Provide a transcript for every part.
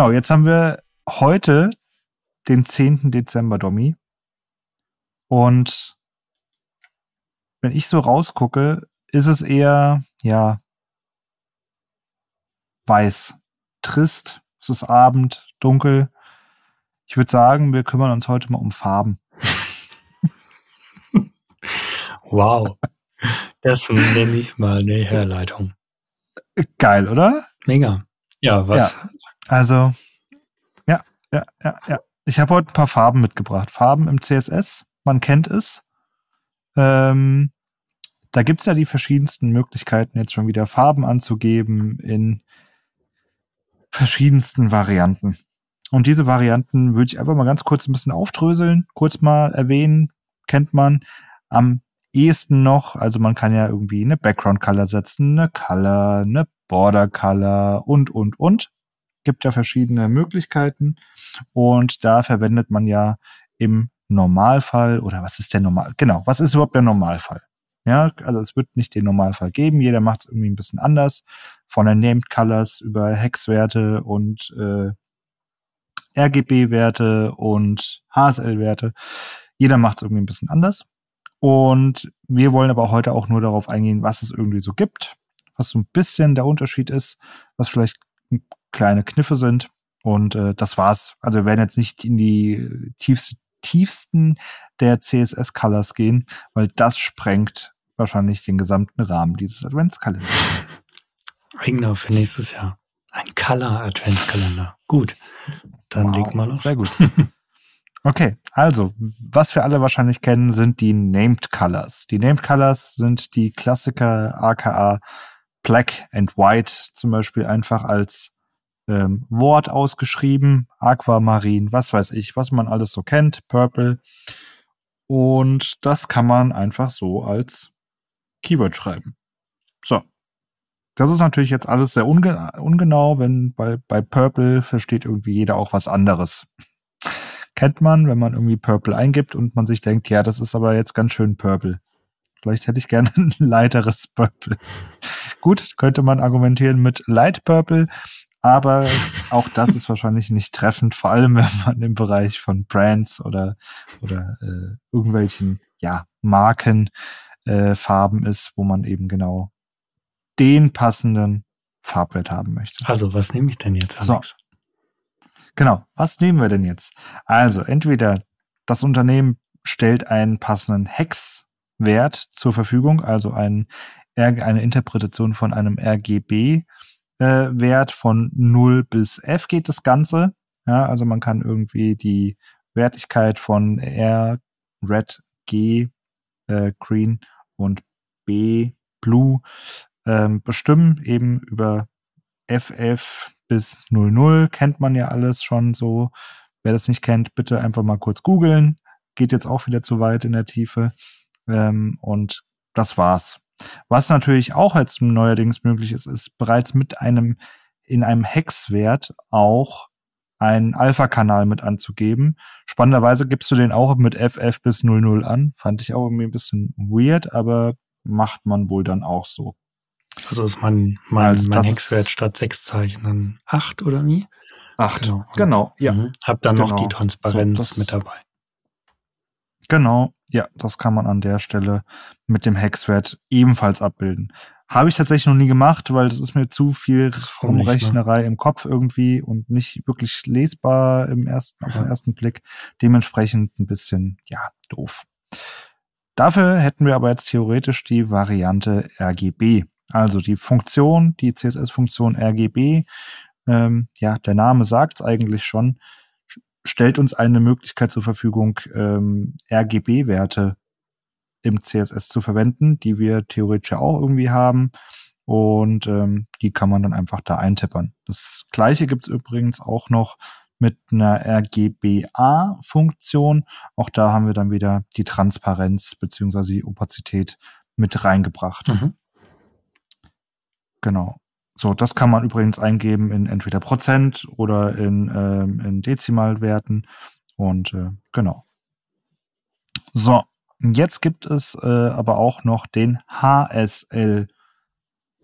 Genau, jetzt haben wir heute den 10. Dezember, Domi. Und wenn ich so rausgucke, ist es eher, ja, weiß. Trist, es ist Abend, dunkel. Ich würde sagen, wir kümmern uns heute mal um Farben. wow. Das nenne ich mal eine Herleitung. Geil, oder? Mega. Ja, was? Ja, also, ja, ja, ja, ja. Ich habe heute ein paar Farben mitgebracht. Farben im CSS, man kennt es. Ähm, da gibt's ja die verschiedensten Möglichkeiten, jetzt schon wieder Farben anzugeben in verschiedensten Varianten. Und diese Varianten würde ich einfach mal ganz kurz ein bisschen aufdröseln, kurz mal erwähnen, kennt man am ehesten noch, also man kann ja irgendwie eine Background Color setzen, eine Color, eine Border Color und, und, und. Gibt ja verschiedene Möglichkeiten und da verwendet man ja im Normalfall oder was ist der Normal? Genau, was ist überhaupt der Normalfall? Ja, also es wird nicht den Normalfall geben. Jeder macht es irgendwie ein bisschen anders. Von den Named Colors über Hexwerte und äh, RGB-Werte und HSL-Werte. Jeder macht es irgendwie ein bisschen anders. Und wir wollen aber heute auch nur darauf eingehen, was es irgendwie so gibt, was so ein bisschen der Unterschied ist, was vielleicht kleine Kniffe sind. Und äh, das war's. Also wir werden jetzt nicht in die tiefste, tiefsten der CSS-Colors gehen, weil das sprengt wahrscheinlich den gesamten Rahmen dieses Adventskalenders. Eigner für nächstes Jahr. Ein Color Adventskalender. Gut. Dann wow, leg mal los. Sehr gut. Okay, also, was wir alle wahrscheinlich kennen, sind die Named Colors. Die Named Colors sind die Klassiker aka Black and White, zum Beispiel einfach als ähm, Wort ausgeschrieben, Aquamarin, was weiß ich, was man alles so kennt, Purple. Und das kann man einfach so als Keyword schreiben. So. Das ist natürlich jetzt alles sehr unge ungenau, wenn bei, bei Purple versteht irgendwie jeder auch was anderes. Kennt man, wenn man irgendwie Purple eingibt und man sich denkt, ja, das ist aber jetzt ganz schön Purple. Vielleicht hätte ich gerne ein leiteres Purple. Gut, könnte man argumentieren mit Light Purple, aber auch das ist wahrscheinlich nicht treffend, vor allem wenn man im Bereich von Brands oder, oder äh, irgendwelchen ja, Marken äh, Farben ist, wo man eben genau den passenden Farbwert haben möchte. Also, was nehme ich denn jetzt, Alex? So. Genau, was nehmen wir denn jetzt? Also, entweder das Unternehmen stellt einen passenden Hexwert zur Verfügung, also ein, eine Interpretation von einem RGB äh, Wert von 0 bis F geht das Ganze. Ja, also man kann irgendwie die Wertigkeit von R, Red, G, äh, Green und B, Blue ähm, bestimmen, eben über FF bis 00 kennt man ja alles schon so. Wer das nicht kennt, bitte einfach mal kurz googeln. Geht jetzt auch wieder zu weit in der Tiefe. Ähm, und das war's. Was natürlich auch als neuerdings möglich ist, ist bereits mit einem in einem Hexwert auch einen Alpha-Kanal mit anzugeben. Spannenderweise gibst du den auch mit FF bis 00 an. Fand ich auch irgendwie ein bisschen weird, aber macht man wohl dann auch so. Also ist mein, mein, also mein Hexwert statt sechs Zeichen dann acht oder wie? Acht, genau, genau ja. Mhm. Hab dann genau. noch die Transparenz so, mit dabei. Genau, ja, das kann man an der Stelle mit dem Hexwert ebenfalls abbilden. Habe ich tatsächlich noch nie gemacht, weil das ist mir zu viel Rumrechnerei ne? im Kopf irgendwie und nicht wirklich lesbar im ersten, auf den ersten Blick. Dementsprechend ein bisschen, ja, doof. Dafür hätten wir aber jetzt theoretisch die Variante RGB. Also die Funktion, die CSS-Funktion RGB, ähm, ja, der Name sagt es eigentlich schon, stellt uns eine Möglichkeit zur Verfügung, ähm, RGB-Werte im CSS zu verwenden, die wir theoretisch auch irgendwie haben. Und ähm, die kann man dann einfach da eintippern. Das gleiche gibt es übrigens auch noch mit einer RGBA-Funktion. Auch da haben wir dann wieder die Transparenz beziehungsweise die Opazität mit reingebracht. Mhm. Genau. So, das kann man übrigens eingeben in entweder Prozent oder in, ähm, in Dezimalwerten. Und äh, genau. So, jetzt gibt es äh, aber auch noch den HSL,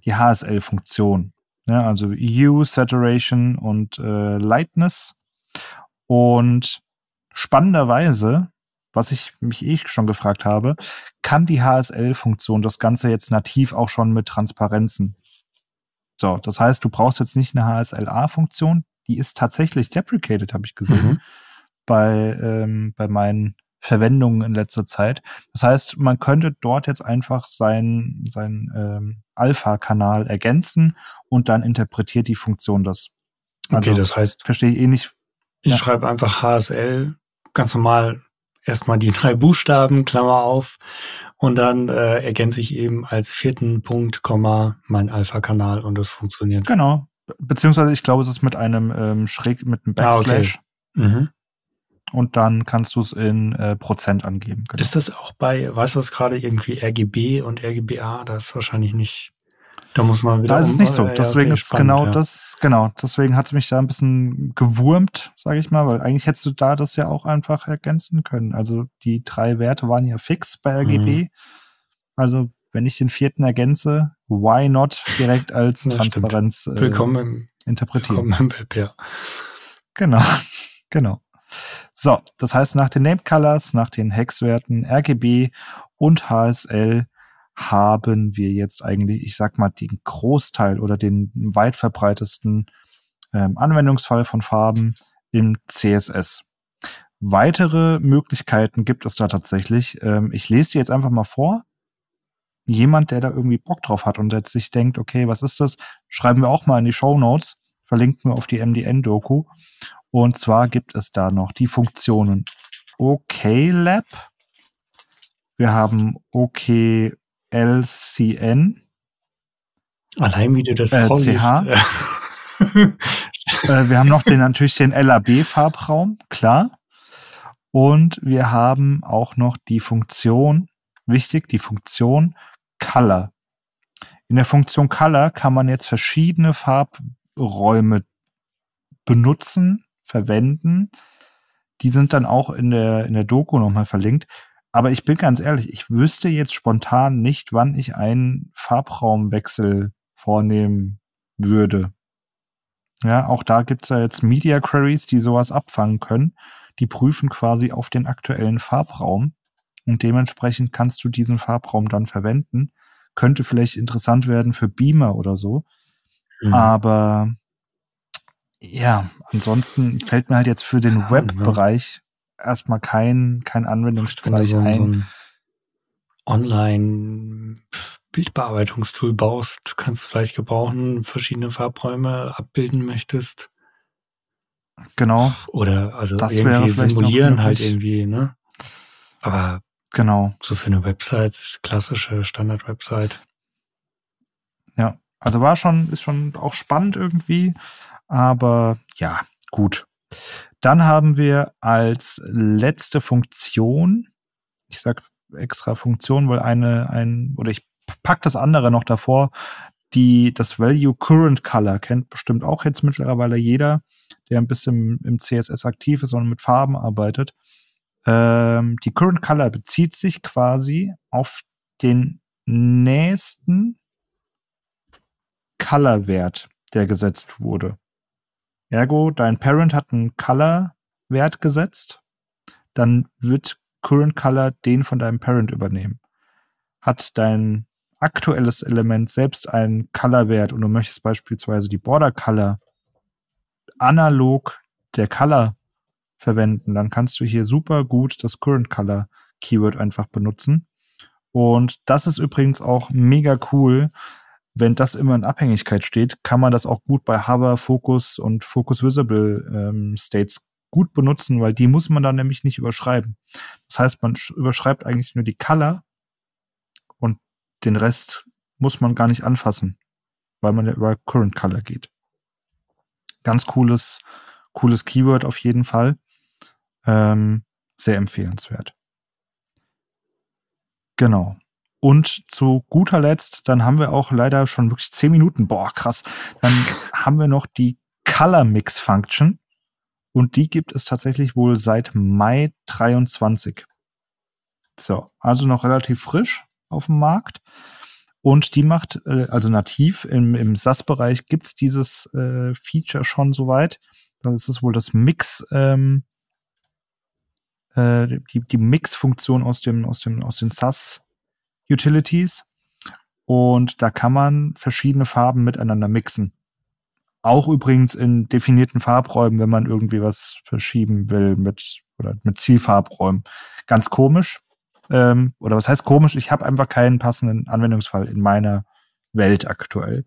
die HSL-Funktion. Ja, also Hue, Saturation und äh, Lightness. Und spannenderweise, was ich mich eh schon gefragt habe, kann die HSL-Funktion das Ganze jetzt nativ auch schon mit Transparenzen. So, das heißt, du brauchst jetzt nicht eine HSLA-Funktion, die ist tatsächlich deprecated, habe ich gesehen, mhm. bei, ähm, bei meinen Verwendungen in letzter Zeit. Das heißt, man könnte dort jetzt einfach seinen sein, ähm, Alpha-Kanal ergänzen und dann interpretiert die Funktion das. Also, okay, das heißt. Verstehe ich eh nicht. Ich ja. schreibe einfach HSL ganz normal erstmal die drei Buchstaben, Klammer auf, und dann äh, ergänze ich eben als vierten Punkt, Komma, mein Alpha-Kanal und das funktioniert. Genau. Beziehungsweise ich glaube, es ist mit einem ähm, Schräg, mit einem Backslash. Ah, okay. mhm. Und dann kannst du es in äh, Prozent angeben. Genau. Ist das auch bei, weißt du was gerade, irgendwie RGB und RGBA? Da ist wahrscheinlich nicht da muss man wieder. Da ist es nicht so. Deswegen ist spannend, genau ja. das, genau. Deswegen hat es mich da ein bisschen gewurmt, sage ich mal, weil eigentlich hättest du da das ja auch einfach ergänzen können. Also die drei Werte waren ja fix bei RGB. Mhm. Also wenn ich den vierten ergänze, why not direkt als Transparenz äh, willkommen im, interpretieren? Willkommen im Web, ja. Genau, genau. So, das heißt, nach den Name Colors, nach den Hexwerten RGB und HSL haben wir jetzt eigentlich, ich sag mal, den Großteil oder den weit verbreitesten ähm, Anwendungsfall von Farben im CSS. Weitere Möglichkeiten gibt es da tatsächlich. Ähm, ich lese sie jetzt einfach mal vor. Jemand, der da irgendwie Bock drauf hat und jetzt sich denkt, okay, was ist das? Schreiben wir auch mal in die Show Notes. Verlinken wir auf die MDN-Doku. Und zwar gibt es da noch die Funktionen OKLab. Wir haben OK LCN. Allein wie du das äh, CH. äh, wir haben noch den natürlich den LAB-Farbraum, klar. Und wir haben auch noch die Funktion, wichtig, die Funktion Color. In der Funktion Color kann man jetzt verschiedene Farbräume benutzen, verwenden. Die sind dann auch in der, in der Doku nochmal verlinkt. Aber ich bin ganz ehrlich, ich wüsste jetzt spontan nicht, wann ich einen Farbraumwechsel vornehmen würde. Ja, auch da gibt's ja jetzt Media Queries, die sowas abfangen können. Die prüfen quasi auf den aktuellen Farbraum und dementsprechend kannst du diesen Farbraum dann verwenden. Könnte vielleicht interessant werden für Beamer oder so. Mhm. Aber ja, ansonsten fällt mir halt jetzt für den Webbereich erstmal kein, kein Anwendungsbereich Wenn du so, ein. So ein Online Bildbearbeitungstool baust, kannst du vielleicht gebrauchen, verschiedene Farbräume abbilden möchtest. Genau. Oder also das irgendwie simulieren halt irgendwie, ne? Aber genau. So für eine Website, klassische Standard-Website. Ja, also war schon, ist schon auch spannend irgendwie, aber ja, gut. Dann haben wir als letzte Funktion, ich sag extra Funktion, weil eine, ein, oder ich pack das andere noch davor, die, das Value Current Color kennt bestimmt auch jetzt mittlerweile jeder, der ein bisschen im CSS aktiv ist und mit Farben arbeitet. Ähm, die Current Color bezieht sich quasi auf den nächsten Color-Wert, der gesetzt wurde. Ergo, dein Parent hat einen Color-Wert gesetzt, dann wird Current Color den von deinem Parent übernehmen. Hat dein aktuelles Element selbst einen Color-Wert und du möchtest beispielsweise die Border Color analog der Color verwenden, dann kannst du hier super gut das Current Color Keyword einfach benutzen. Und das ist übrigens auch mega cool, wenn das immer in Abhängigkeit steht, kann man das auch gut bei Hover, Focus und Focus Visible ähm, States gut benutzen, weil die muss man dann nämlich nicht überschreiben. Das heißt, man überschreibt eigentlich nur die Color und den Rest muss man gar nicht anfassen, weil man ja über Current Color geht. Ganz cooles, cooles Keyword auf jeden Fall. Ähm, sehr empfehlenswert. Genau. Und zu guter Letzt, dann haben wir auch leider schon wirklich zehn Minuten. Boah, krass. Dann haben wir noch die Color Mix Function. Und die gibt es tatsächlich wohl seit Mai 23. So, also noch relativ frisch auf dem Markt. Und die macht, äh, also nativ im, im SAS-Bereich gibt's dieses äh, Feature schon soweit. Das ist es wohl das Mix, ähm, äh, die, die Mix-Funktion aus dem, aus dem, aus den SAS-Utilities. Und da kann man verschiedene Farben miteinander mixen. Auch übrigens in definierten Farbräumen, wenn man irgendwie was verschieben will mit, oder mit Zielfarbräumen. Ganz komisch. Ähm, oder was heißt komisch? Ich habe einfach keinen passenden Anwendungsfall in meiner Welt aktuell.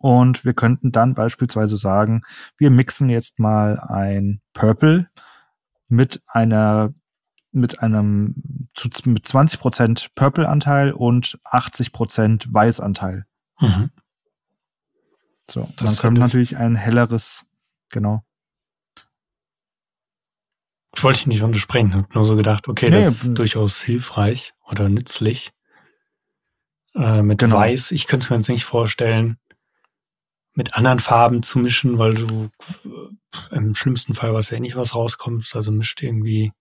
Und wir könnten dann beispielsweise sagen, wir mixen jetzt mal ein Purple mit einer mit einem zu, mit 20% Purple-Anteil und 80% Weiß-Anteil. Mhm. So, das dann können wir natürlich ein helleres, genau. Wollte ich nicht untersprechen, habe nur so gedacht, okay, nee, das ist durchaus hilfreich oder nützlich. Äh, mit genau. Weiß, ich könnte es mir jetzt nicht vorstellen, mit anderen Farben zu mischen, weil du äh, im schlimmsten Fall was ja nicht was rauskommst, also mischt irgendwie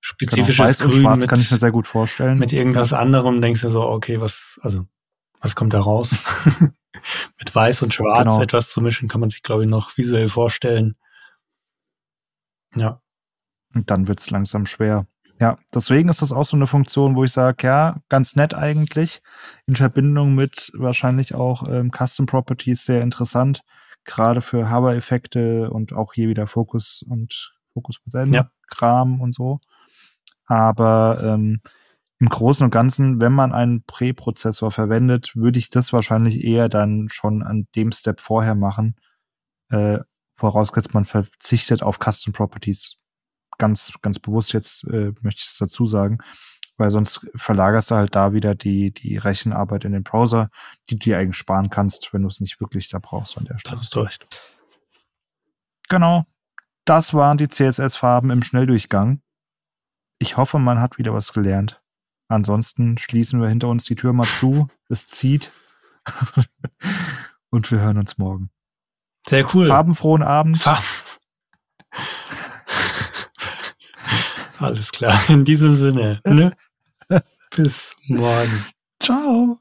spezifisches genau, Weiß Grün und Schwarz mit, kann ich mir sehr gut vorstellen. Mit irgendwas anderem denkst du so, okay, was, also, was kommt da raus? mit Weiß und Schwarz genau. etwas zu mischen, kann man sich, glaube ich, noch visuell vorstellen. Ja. Und dann wird's langsam schwer. Ja, deswegen ist das auch so eine Funktion, wo ich sage, ja, ganz nett eigentlich. In Verbindung mit wahrscheinlich auch ähm, Custom Properties sehr interessant. Gerade für Hover-Effekte und auch hier wieder Fokus und Fokus ja. Kram und so. Aber ähm, im Großen und Ganzen, wenn man einen Präprozessor verwendet, würde ich das wahrscheinlich eher dann schon an dem Step vorher machen. Äh, vorausgesetzt, man verzichtet auf Custom Properties. Ganz, ganz bewusst jetzt äh, möchte ich es dazu sagen, weil sonst verlagerst du halt da wieder die, die Rechenarbeit in den Browser, die du dir eigentlich sparen kannst, wenn du es nicht wirklich da brauchst an der Stelle. Da hast du recht. Genau. Das waren die CSS-Farben im Schnelldurchgang. Ich hoffe, man hat wieder was gelernt. Ansonsten schließen wir hinter uns die Tür mal zu. Es zieht. Und wir hören uns morgen. Sehr cool. Farbenfrohen Abend. Farben. Alles klar. In diesem Sinne. Ne? Bis morgen. Ciao.